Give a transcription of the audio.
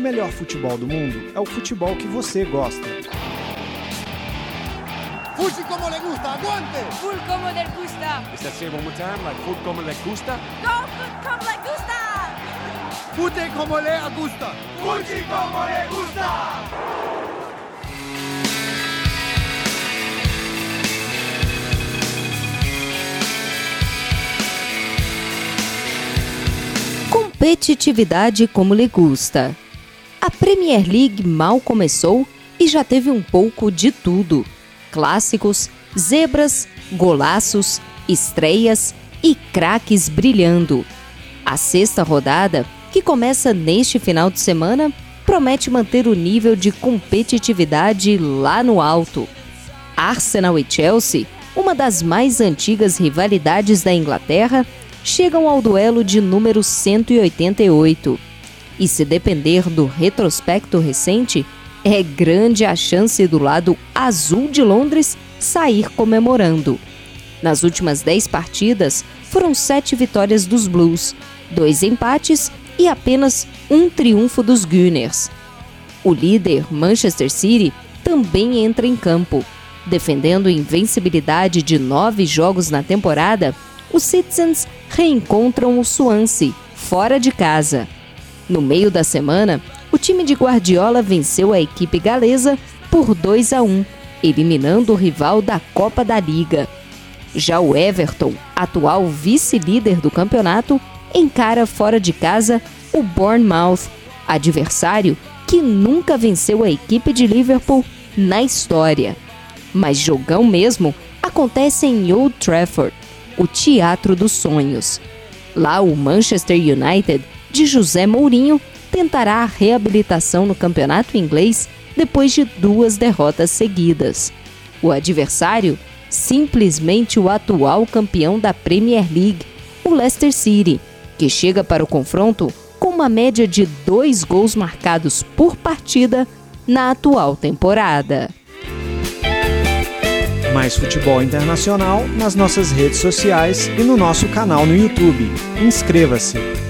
o melhor futebol do mundo é o futebol que você gosta. Fuji como le gusta, aguante! Full como le gusta. Is that say one more time? Like como le gusta? Go food como le gusta. Fute como le gusta! Fuji como le gusta. Competitividade como lhe gusta. A Premier League mal começou e já teve um pouco de tudo: clássicos, zebras, golaços, estreias e craques brilhando. A sexta rodada, que começa neste final de semana, promete manter o nível de competitividade lá no alto. Arsenal e Chelsea, uma das mais antigas rivalidades da Inglaterra, chegam ao duelo de número 188. E se depender do retrospecto recente, é grande a chance do lado azul de Londres sair comemorando. Nas últimas 10 partidas, foram sete vitórias dos Blues, dois empates e apenas um triunfo dos Gunners. O líder, Manchester City, também entra em campo. Defendendo invencibilidade de nove jogos na temporada, os Citizens reencontram o Swansea, fora de casa. No meio da semana, o time de Guardiola venceu a equipe galesa por 2 a 1, eliminando o rival da Copa da Liga. Já o Everton, atual vice-líder do campeonato, encara fora de casa o Bournemouth, adversário que nunca venceu a equipe de Liverpool na história. Mas jogão mesmo acontece em Old Trafford, o Teatro dos Sonhos. Lá, o Manchester United, de José Mourinho, tentará a reabilitação no campeonato inglês depois de duas derrotas seguidas. O adversário, simplesmente o atual campeão da Premier League, o Leicester City, que chega para o confronto com uma média de dois gols marcados por partida na atual temporada. Mais futebol internacional nas nossas redes sociais e no nosso canal no YouTube. Inscreva-se!